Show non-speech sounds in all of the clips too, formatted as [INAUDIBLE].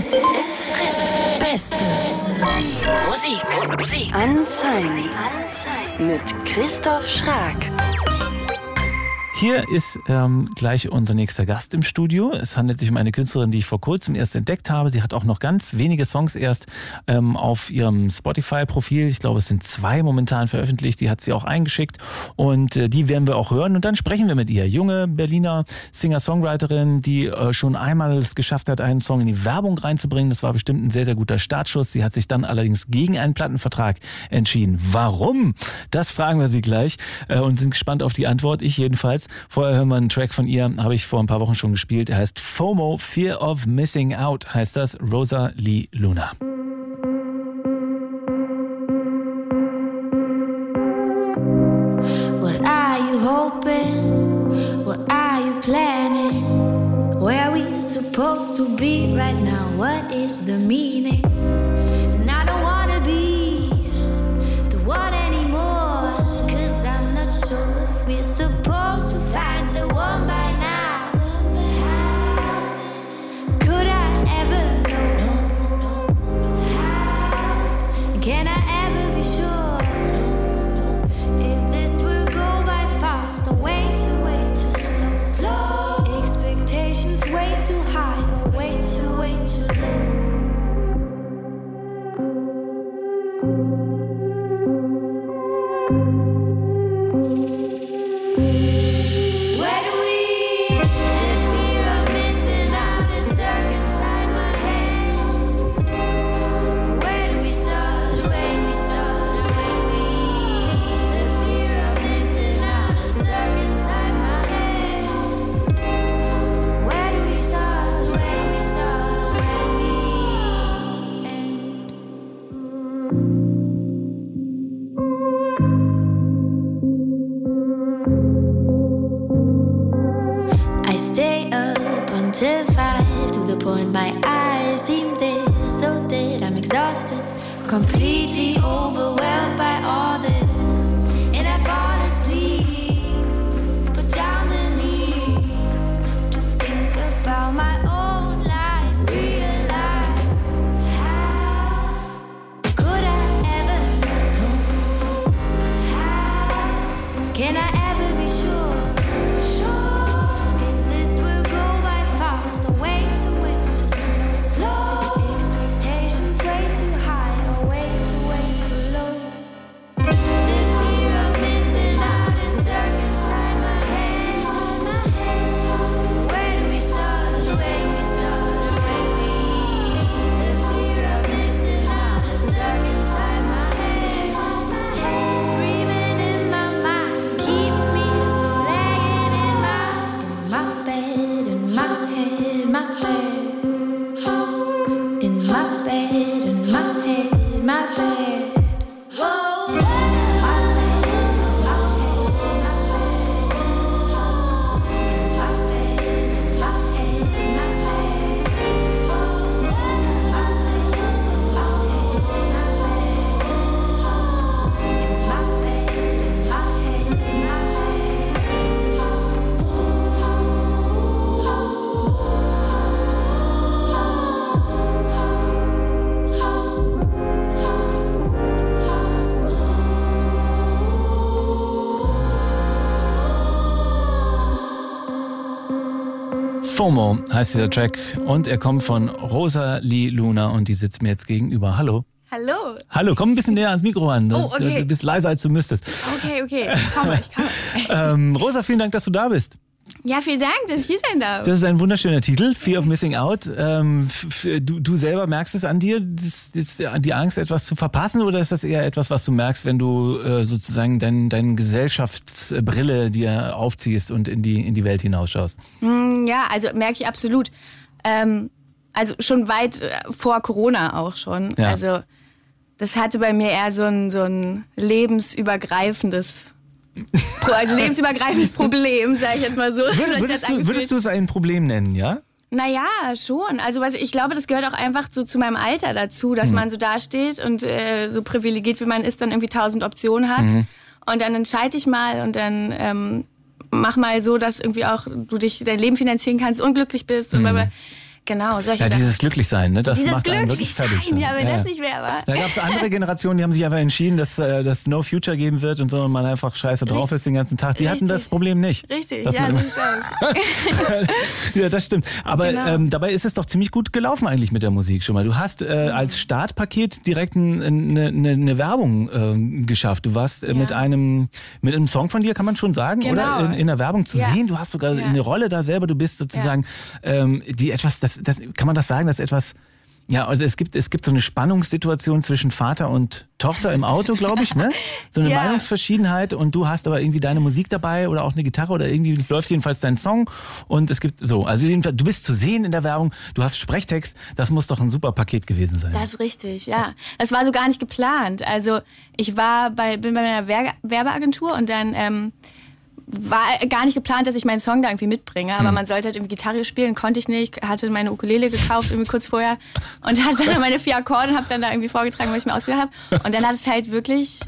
Fritz. Beste Musik. Musik. Unsigned. Unsigned. Mit Christoph Schrag. Hier ist ähm, gleich unser nächster Gast im Studio. Es handelt sich um eine Künstlerin, die ich vor kurzem erst entdeckt habe. Sie hat auch noch ganz wenige Songs erst ähm, auf ihrem Spotify-Profil. Ich glaube, es sind zwei momentan veröffentlicht. Die hat sie auch eingeschickt und äh, die werden wir auch hören. Und dann sprechen wir mit ihr. Junge Berliner Singer-Songwriterin, die äh, schon einmal es geschafft hat, einen Song in die Werbung reinzubringen. Das war bestimmt ein sehr, sehr guter Startschuss. Sie hat sich dann allerdings gegen einen Plattenvertrag entschieden. Warum? Das fragen wir sie gleich äh, und sind gespannt auf die Antwort. Ich jedenfalls. Vorher hören wir einen Track von ihr, habe ich vor ein paar Wochen schon gespielt. Er heißt FOMO, Fear of Missing Out, heißt das. Rosa Lee Luna. What are you hoping? What are you planning? Where are we supposed to be right now? What is the meaning? FOMO heißt dieser Track und er kommt von Rosa Lee Luna und die sitzt mir jetzt gegenüber. Hallo. Hallo. Hallo, komm ein bisschen näher ans Mikro ran. Oh, okay. Du bist leiser, als du müsstest. Okay, okay. Ich komme, ich komme. [LAUGHS] Ähm, Rosa, vielen Dank, dass du da bist. Ja, vielen Dank, dass ich hier sein darf. Das ist ein wunderschöner Titel, Fear of Missing Out. Ähm, du, du selber merkst es an dir, das, das, die Angst, etwas zu verpassen, oder ist das eher etwas, was du merkst, wenn du äh, sozusagen dein, deine Gesellschaftsbrille dir aufziehst und in die, in die Welt hinausschaust? Mm, Ja, also merke ich absolut. Ähm, also schon weit äh, vor Corona auch schon. Ja. Also das hatte bei mir eher so ein, so ein lebensübergreifendes, also lebensübergreifendes Problem, sage ich jetzt mal so. Das Würdest du, würdest du es ein Problem nennen, ja? Naja, schon. Also was, ich glaube, das gehört auch einfach so zu meinem Alter dazu, dass man so dasteht und äh, so privilegiert wie man ist, dann irgendwie tausend Optionen hat. Und dann entscheide ich mal und dann ähm, mach mal so, dass irgendwie auch du dich dein Leben finanzieren kannst, unglücklich bist und bla bla. Genau, solche Ja, Sachen. dieses Glücklichsein, ne? Das Dieses macht einen wirklich fertig. ja, wenn das nicht wäre, aber- Da gab es andere Generationen, die haben sich einfach entschieden, dass äh, das No Future geben wird und so und man einfach scheiße drauf ist den ganzen Tag. Die hatten Richtig. das Problem nicht. Richtig, ja, man [LAUGHS] [LAUGHS] ja, das stimmt. Aber Genau. ähm, dabei ist es doch ziemlich gut gelaufen eigentlich mit der Musik schon mal. Du hast äh, Mhm. als Startpaket direkt eine ne, ne, Werbung äh, geschafft. Du warst äh, mit einem mit einem Song von dir, kann man schon sagen, Genau. oder? In, in der Werbung zu Ja. sehen. Du hast sogar Ja. eine Rolle da selber. Du bist sozusagen ähm, die etwas, das, das kann man das sagen, dass etwas ja, also es gibt, es gibt so eine Spannungssituation zwischen Vater und Tochter im Auto, glaube ich, ne? So eine [LAUGHS] Ja. Meinungsverschiedenheit und du hast aber irgendwie deine Musik dabei oder auch eine Gitarre oder irgendwie läuft jedenfalls dein Song und es gibt so, also jedenfalls, du bist zu sehen in der Werbung, du hast Sprechtext, das muss doch ein super Paket gewesen sein. Das ist richtig, ja. Das war so gar nicht geplant. Also ich war bei, bin bei einer Werbe- Werbeagentur und dann ähm, war gar nicht geplant, dass ich meinen Song da irgendwie mitbringe. Aber man sollte halt irgendwie Gitarre spielen, konnte ich nicht. Hatte meine Ukulele gekauft irgendwie kurz vorher und hatte dann meine vier Akkorde und habe dann da irgendwie vorgetragen, was ich mir ausgedacht habe. Und dann hat es halt wirklich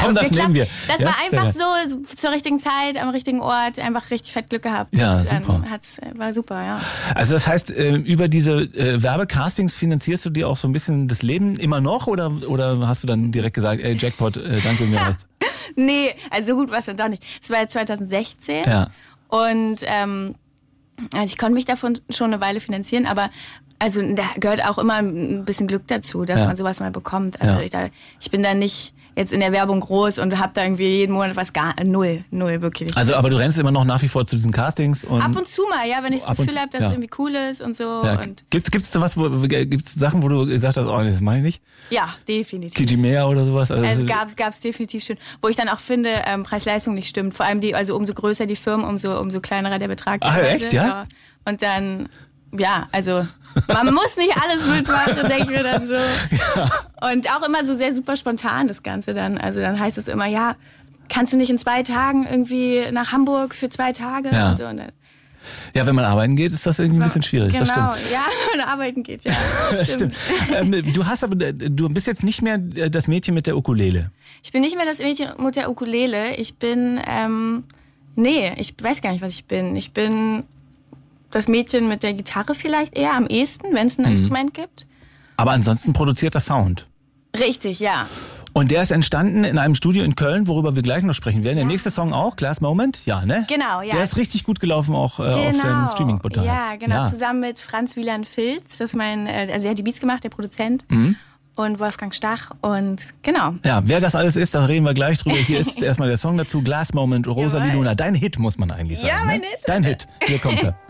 Komm, das geklappt. nehmen wir. Das Ja, war einfach so, zur richtigen Zeit, am richtigen Ort, einfach richtig fett Glück gehabt. Ja, super. Hat's, war super, ja. Also das heißt, äh, über diese äh, Werbecastings finanzierst du dir auch so ein bisschen das Leben immer noch oder, oder hast du dann direkt gesagt, ey Jackpot, äh, danke mir? Nee, also so gut war es dann doch nicht. Das war ja 2016. Ja. Und ähm, also ich konnte mich davon schon eine Weile finanzieren, aber also da gehört auch immer ein bisschen Glück dazu, dass Ja. man sowas mal bekommt. Also Ja. ich, da, ich bin da nicht jetzt in der Werbung groß und habe da irgendwie jeden Monat was gar null, null wirklich. Also aber du rennst immer noch nach wie vor zu diesen Castings und Ab und zu mal, ja, wenn ich das Gefühl habe, dass ja. es irgendwie cool ist und so. ja, Und gibt's gibt's da was, wo, gibt's Sachen, wo du gesagt hast, oh, das meine ich nicht? ja, definitiv. Kijimea oder sowas? Also, Also gab gab's definitiv schon, wo ich dann auch finde, ähm, Preis-Leistung nicht stimmt. Vor allem die, also umso größer die Firmen, umso umso kleinerer der Betrag. Ah, echt, ja? Und dann, ja, also man muss nicht alles mitmachen, denke ich mir dann so. [LAUGHS] Und auch immer so sehr super spontan das Ganze dann. Also dann heißt es immer, ja, kannst du nicht in zwei Tagen irgendwie nach Hamburg für zwei Tage? Ja. Und so. Und dann, ja, wenn man arbeiten geht, ist das irgendwie ein bisschen schwierig. Genau, Das stimmt. ja, [LAUGHS] wenn arbeiten geht, ja. [LAUGHS] Das stimmt. ähm, du hast aber, äh, du bist jetzt nicht mehr äh, das Mädchen mit der Ukulele. Ich bin nicht mehr das Mädchen mit der Ukulele. Ich bin, ähm, nee, ich weiß gar nicht, was ich bin. Ich bin das Mädchen mit der Gitarre vielleicht eher am ehesten, wenn es ein Mhm. Instrument gibt. Aber ansonsten produziert das Sound. Richtig, ja. Und der ist entstanden in einem Studio in Köln, worüber wir gleich noch sprechen werden. Der nächste Song auch, Class Moment, ja, ne? Genau, ja. Der ist richtig gut gelaufen auch äh, auf dem Streaming-Portal. Ja, genau. Ja. Zusammen mit Franz Wieland Filz, das mein, äh, also er hat die Beats gemacht, der Produzent. Mhm. Und Wolfgang Stach und genau. Ja, wer das alles ist, da reden wir gleich drüber. Hier ist [LAUGHS] erstmal der Song dazu, Glass Moment, Rosalie. Luna. Dein Hit, muss man eigentlich sagen. Ja, mein ne? Hit. Dein Hit. Hier kommt er. [LAUGHS]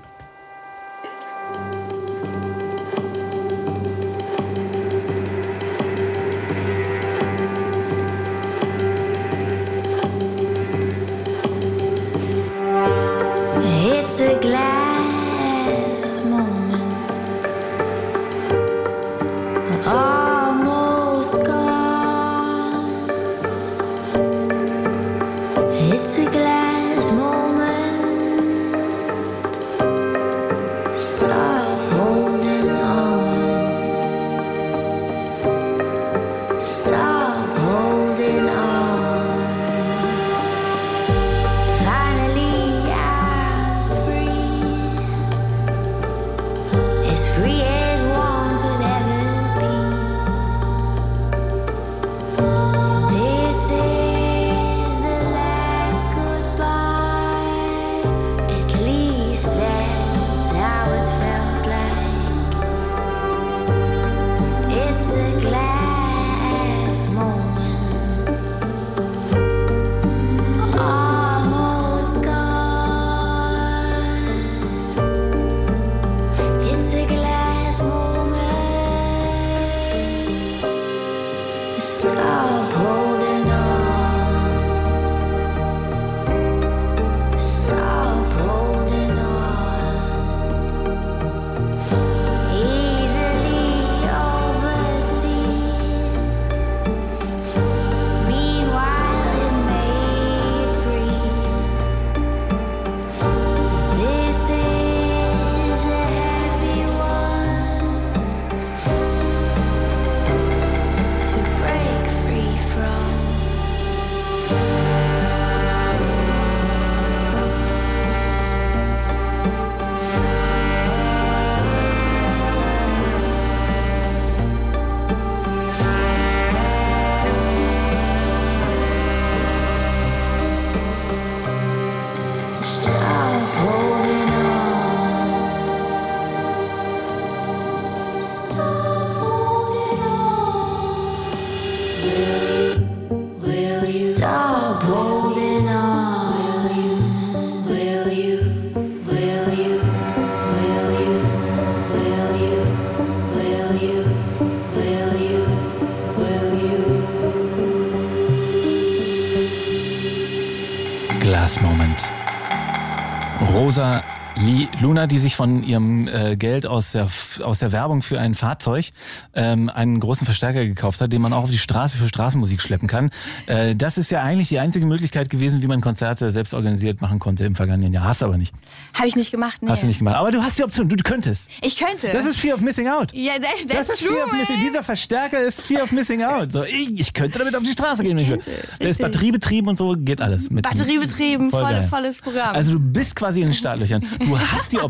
Luna, die sich von ihrem äh, Geld aus der, aus der Werbung für ein Fahrzeug ähm, einen großen Verstärker gekauft hat, den man auch auf die Straße für Straßenmusik schleppen kann. Äh, das ist ja eigentlich die einzige Möglichkeit gewesen, wie man Konzerte selbst organisiert machen konnte im vergangenen Jahr. Hast du aber nicht. Habe ich nicht gemacht, nee. Hast du nicht gemacht. Aber du hast die Option, du, du könntest. Ich könnte. Das ist Fear of Missing Out. ja, that, Das that's ist true, Fear of Missing. Dieser Verstärker ist Fear of Missing Out. So, ich, ich könnte damit auf die Straße gehen. wenn ich will. Der ist batteriebetrieben und so geht alles. Mit Batteriebetrieben, Voll voll, volles Programm. Also du bist quasi in den Startlöchern. Du hast die Option. [LAUGHS]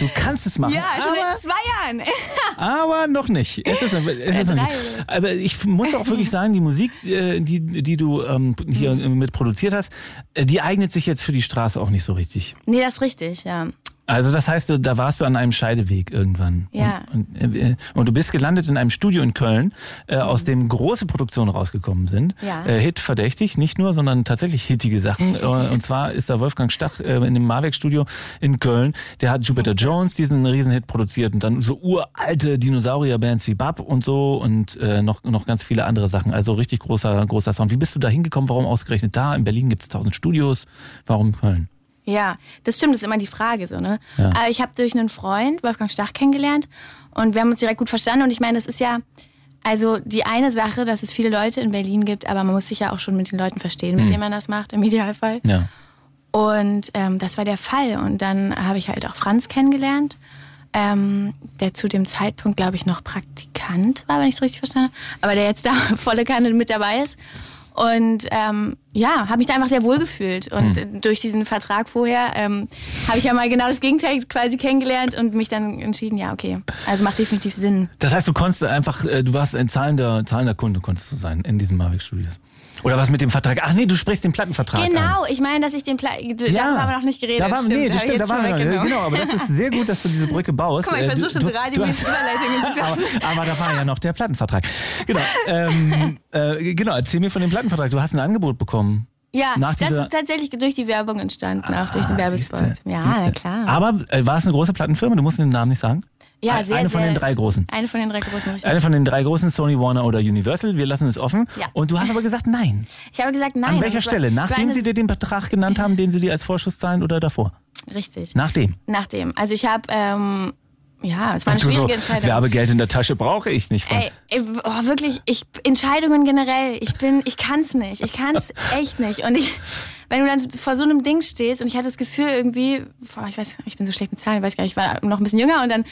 Du kannst es machen. ja, schon aber, seit zwei Jahren. [LAUGHS] aber noch nicht. Es ist, es ist noch nicht. Aber ich muss auch wirklich sagen, die Musik, äh, die, die du ähm, hier Mhm. mit produziert hast, äh, die eignet sich jetzt für die Straße auch nicht so richtig. nee, das ist richtig, ja. Also das heißt, du- da warst du an einem Scheideweg irgendwann. Ja. Und, und, äh, und du bist gelandet in einem Studio in Köln, äh, aus dem große Produktionen rausgekommen sind. Ja. Äh, Hit verdächtig, nicht nur, sondern tatsächlich hittige Sachen. [LAUGHS] Äh, und zwar ist da Wolfgang Stach äh, in dem Marweg-Studio in Köln. Der hat Jupiter Jones diesen Riesenhit produziert und dann so uralte Dinosaurier-Bands wie Bab und so und äh, noch, noch ganz viele andere Sachen. Also richtig großer, großer Sound. Wie bist du da hingekommen? Warum ausgerechnet da? In Berlin gibt es tausend Studios. Warum Köln? Ja, das stimmt, das ist immer die Frage so, ne? Ja. Aber ich habe durch einen Freund, Wolfgang Stach, kennengelernt und wir haben uns direkt gut verstanden und ich meine, das ist ja also die eine Sache, dass es viele Leute in Berlin gibt, aber man muss sich ja auch schon mit den Leuten verstehen, mit denen man das macht, im Idealfall. Ja. Und ähm, das war der Fall. Und dann habe ich halt auch Franz kennengelernt, ähm, der zu dem Zeitpunkt, glaube ich, noch Praktikant war, wenn ich es richtig verstanden habe, aber der jetzt da [LAUGHS] volle Kanne mit dabei ist. Und ähm, ja, habe mich da einfach sehr wohl gefühlt. Und Hm. durch diesen Vertrag vorher ähm, habe ich ja mal genau das Gegenteil quasi kennengelernt und mich dann entschieden, ja, okay, also macht definitiv Sinn. Das heißt, du konntest einfach, äh, du warst ein zahlender, zahlender Kunde, konntest du sein in diesen Marweg Studios. Oder was mit dem Vertrag? Ach nee, du sprichst den Plattenvertrag an. Genau, ich meine, dass ich den Pla Ja, da haben wir noch nicht geredet. Da waren, nee, das stimmt, da waren wir noch nicht. vorweggenommen. Genau, aber das ist sehr gut, dass du diese Brücke baust. Guck mal, ich Äh, versuche schon radiomäßig Überleitungen zu [LAUGHS] aber, schaffen. aber da war ja noch der Plattenvertrag. Genau, ähm, [LAUGHS] äh, genau, erzähl mir von dem Plattenvertrag. Du hast ein Angebot bekommen. Ja, das ist tatsächlich durch die Werbung entstanden, auch durch den Ah, Werbespot. siehste, ja, siehste. klar. Aber äh, war es eine große Plattenfirma? Du musst den Namen nicht sagen. Ja, sehr, eine von sehr, den drei großen. Eine von den drei großen, richtig. Eine von den drei großen, Sony, Warner oder Universal. Wir lassen es offen. Ja. Und du hast aber gesagt, nein. [LAUGHS] Ich habe gesagt, nein. An welcher Stelle? war Nachdem sie dir den Betrag genannt haben, den sie dir als Vorschuss zahlen oder davor? Richtig. Nachdem. Nachdem. Also ich habe, ähm, ja, es war eine Du so, schwierige Entscheidung. Werbegeld in der Tasche brauche ich nicht von. Ey, ey, oh, wirklich, ich Entscheidungen generell, ich bin, ich kann's nicht, ich kann's [LAUGHS] echt nicht. Und ich, wenn du dann vor so einem Ding stehst und ich hatte das Gefühl irgendwie, boah, ich weiß, ich bin so schlecht mit Zahlen, ich weiß gar nicht, ich war noch ein bisschen jünger und dann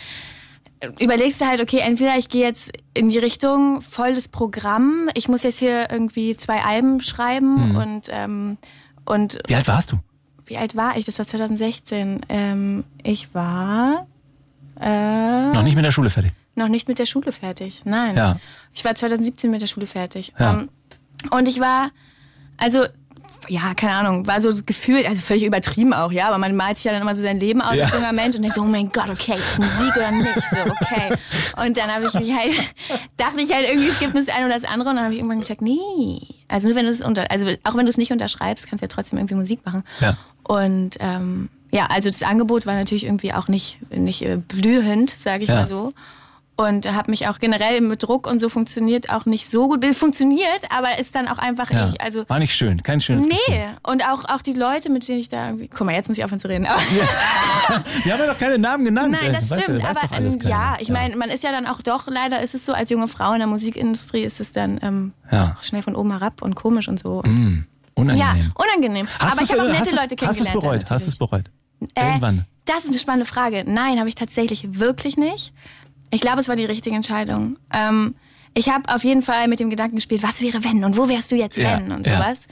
überlegst du halt, okay, entweder ich gehe jetzt in die Richtung volles Programm, ich muss jetzt hier irgendwie zwei Alben schreiben Mhm. und ähm, und Wie alt warst du? wie alt war ich? Das war 2016. Ähm, ich war äh, Noch nicht mit der Schule fertig. noch nicht mit der Schule fertig. Nein. Ja. Ich war 2017 mit der Schule fertig. Ja. Ähm, und ich war, also, ja, keine Ahnung, war so gefühlt, also völlig übertrieben auch, ja, aber man malt sich ja dann immer so sein Leben aus Ja. als junger Mensch und denkt, so, oh mein Gott, okay, Musik oder nicht, so, okay. Und dann habe ich mich halt, [LAUGHS] dachte ich halt irgendwie, es gibt nur das eine oder das andere und dann habe ich irgendwann gesagt, nee, also nur wenn du es unter, also auch wenn du es nicht unterschreibst, kannst du ja trotzdem irgendwie Musik machen. Ja. Und ähm, ja, also das Angebot war natürlich irgendwie auch nicht, nicht äh, blühend, sage ich Ja. mal so. Und habe mich auch generell mit Druck und so funktioniert auch nicht so gut. Funktioniert, aber ist dann auch einfach Ja. nicht. Also War nicht schön, kein schönes Gefühl. nee. Und auch, auch die Leute, mit denen ich da irgendwie. Guck mal, jetzt muss ich aufhören zu reden. Aber, Wir [LAUGHS] haben ja doch keine Namen genannt. Nein, das Weißt du, stimmt. weiß aber ähm, ja, ich meine, man ist ja dann auch doch, leider ist es so, als junge Frau in der Musikindustrie ist es dann ähm, Ja. auch schnell von oben herab und komisch und so. Mm, unangenehm. Ja, unangenehm. Hast aber ich habe auch nette du- Leute Hast du es kennengelernt. bereut? Hast du es bereut? Äh, Irgendwann. Das ist eine spannende Frage. Nein, habe ich tatsächlich wirklich nicht. Ich glaube, es war die richtige Entscheidung. Ähm, ich habe auf jeden Fall mit dem Gedanken gespielt, was wäre wenn und wo wärst du jetzt Ja, wenn und ja. sowas.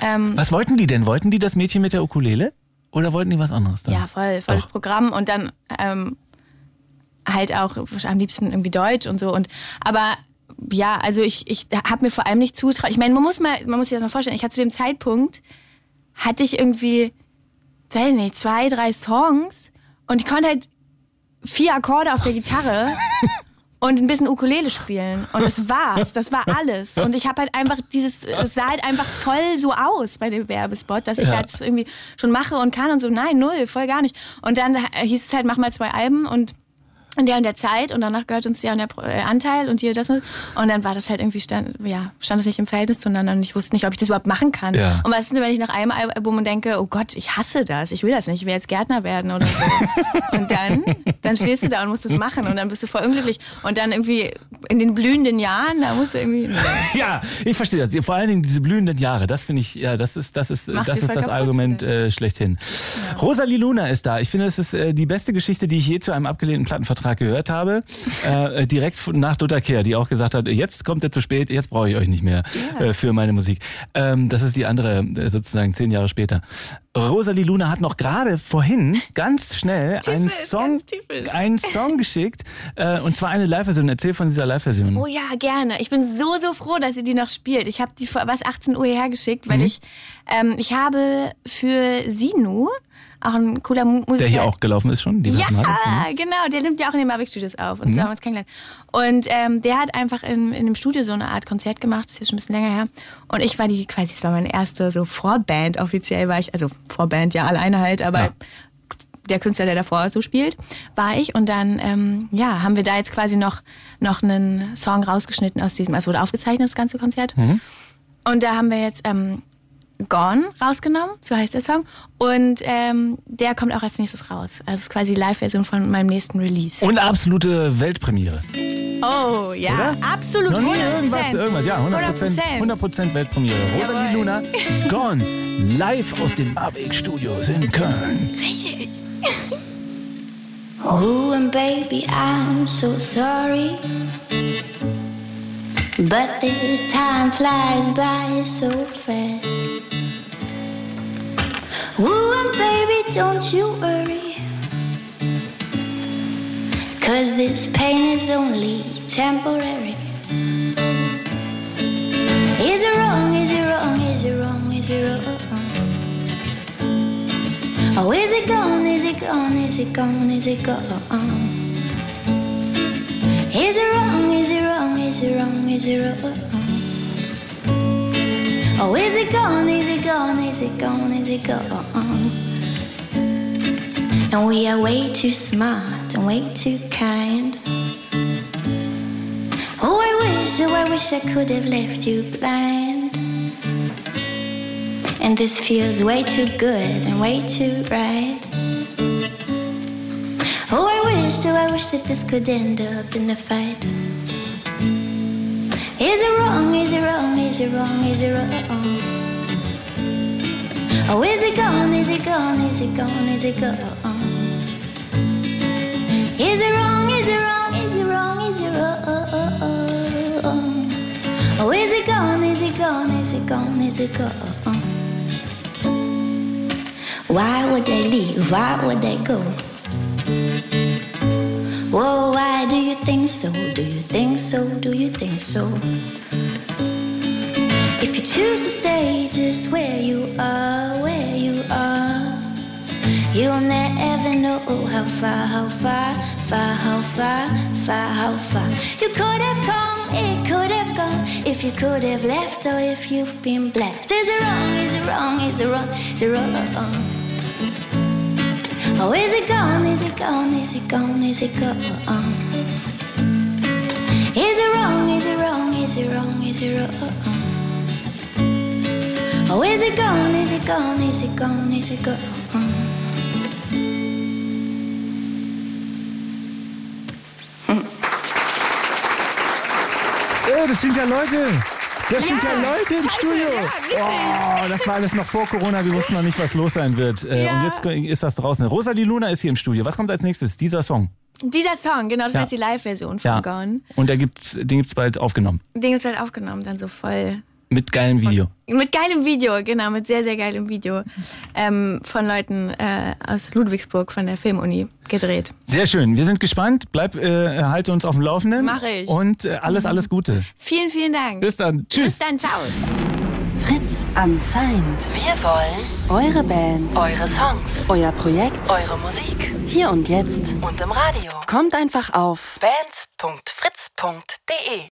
Ähm, Was wollten die denn? Wollten die das Mädchen mit der Ukulele? Oder wollten die was anderes dann? ja, voll, volles Doch. Programm und dann ähm, halt auch am liebsten irgendwie Deutsch und so. Und aber ja, also ich, ich habe mir vor allem nicht zutraut. Ich meine, man muss mal, man muss sich das mal vorstellen. Ich hatte zu dem Zeitpunkt hatte ich irgendwie, weiß ich nicht, zwei, drei Songs und ich konnte halt vier Akkorde auf der Gitarre und ein bisschen Ukulele spielen. Und das war's. Das war alles. Und ich habe halt einfach dieses, es sah halt einfach voll so aus bei dem Werbespot, dass ich Ja. halt das irgendwie schon mache und kann und so. Nein, null, voll gar nicht. Und dann hieß es halt, mach mal zwei Alben und in der und der Zeit und danach gehört uns der und der äh, Anteil und hier das und dann war das halt irgendwie stand ja stand es nicht im Verhältnis zueinander und ich wusste nicht ob ich das überhaupt machen kann Ja. und was ist denn wenn ich nach einem Album und denke oh Gott ich hasse das ich will das nicht ich will jetzt Gärtner werden oder so [LAUGHS] und dann dann stehst du da und musst das machen und dann bist du voll unglücklich und dann irgendwie in den blühenden Jahren da musst du irgendwie. [LAUGHS] Ja, ich verstehe das. Vor allen Dingen diese blühenden Jahre, das finde ich, ja, das ist, das ist, Macht das ist das kaputt, Argument finde äh, schlechthin. Rosalie Luna ist da. Ich finde, das ist äh, die beste Geschichte, die ich je zu einem abgelehnten Plattenvertrag gehört habe. Äh, direkt von- nach Dutta Kehr, die auch gesagt hat, jetzt kommt ihr zu spät, jetzt brauche ich euch nicht mehr äh, für meine Musik. Ähm, das ist die andere, äh, sozusagen zehn Jahre später. Rosalie Luna hat noch gerade vorhin ganz schnell einen Song, einen Song geschickt, äh, und zwar eine Live-Version. Erzähl von dieser Live-Version. Oh ja, gerne. Ich bin so, so froh, dass ihr die noch spielt. Ich habe die vor was 18 Uhr hierher geschickt, Mhm. weil ich, ähm, ich habe für Sinu, auch ein cooler Mu Musiker. Der hier auch gelaufen ist schon, dieses Ja, Mal. genau. Der nimmt ja auch in den Mavic Studios auf Mhm. und so haben wir uns kennengelernt. Und ähm, der hat einfach in, in dem Studio so eine Art Konzert gemacht. Das ist jetzt schon ein bisschen länger her. Und ich war die, quasi, es war meine erste so Vorband. Offiziell war ich, also Vorband ja alleine halt, aber Ja. der Künstler, der davor so spielt, war ich. Und dann, ähm, ja, haben wir da jetzt quasi noch, noch einen Song rausgeschnitten aus diesem, also wurde aufgezeichnet, das ganze Konzert. Und da haben wir jetzt ähm, Gone rausgenommen, so heißt der Song. Und ähm, der kommt auch als nächstes raus. Also es ist quasi die Live-Version von meinem nächsten Release. Und absolute Weltpremiere. Oh, ja, Oder? absolut. Noch nie 100%. irgendwas, irgendwas. Ja, 100%, 100% Weltpremiere. Rosalie Jawohl. Luna, Gone, live aus den Marbeck Studios in Köln. Richtig. Oh, and baby, I'm so sorry. But the time flies by so fast. Oh, and baby, don't you worry. Cause this pain is only temporary. Is it wrong? Is it wrong? Is it wrong? Is it wrong? Oh, is it gone? Is it gone? Is it gone? Is it gone? Is it wrong? Is it wrong? Is it wrong? Is it wrong? Oh, is it gone? Is it gone? Is it gone? Is it gone? And we are way too smart and way too kind. Oh, I wish, oh, I wish I could have left you blind. And this feels way too good and way too right. Oh, I wish, oh, I wish that this could end up in a fight. Is it wrong? Is it wrong? Is it wrong? Is it wrong? Oh, is it gone? Is it gone? Is it gone? Is it gone? Is it wrong? Is it wrong? Is it wrong? Is it wrong? Oh, is it gone? Is it gone? Is it gone? Is it gone? Why would they leave? Why would they go? Whoa, why do you think so? Do you think so? Do you think so? If you choose to stay just where you are, where you are, you'll never know how far, how far, far, how far, far, how far. You could have come, it could have gone, if you could have left or if you've been blessed. Is it wrong? Is it wrong? Is it wrong? Is it wrong? Oh, is it gone? Is it gone? Is it gone? Is it gone? Is it wrong? Is it wrong? Is it wrong? Oh, is it gone? Is it gone? Is it gone? Is it gone? Äh, das sind ja Leute. Das sind ja Leute im scheiße, Studio. ja, oh, das war alles noch vor Corona. Wir wussten noch nicht, was los sein wird. Äh, Ja. Und jetzt ist das draußen. Rosalie Luna ist hier im Studio. Was kommt als nächstes? Dieser Song. Dieser Song, genau, das Ja. jetzt die Live-Version von Ja. Gone. Und der gibt's, den gibt's bald aufgenommen. Den ist halt aufgenommen, dann so voll Mit geilem Video. Mit geilem Video, genau, mit sehr, sehr geilem Video ähm, von Leuten äh, aus Ludwigsburg von der Filmuni gedreht. Sehr schön. Wir sind gespannt. Bleib, äh, halte uns auf dem Laufenden. Mach ich. Und äh, alles, alles Gute. Vielen, vielen Dank. Bis dann. Tschüss. Bis dann, ciao. Fritz Unsigned. Wir wollen eure Band, eure Songs, euer Projekt, eure Musik. Hier und jetzt und im Radio. Kommt einfach auf bands.fritz.de.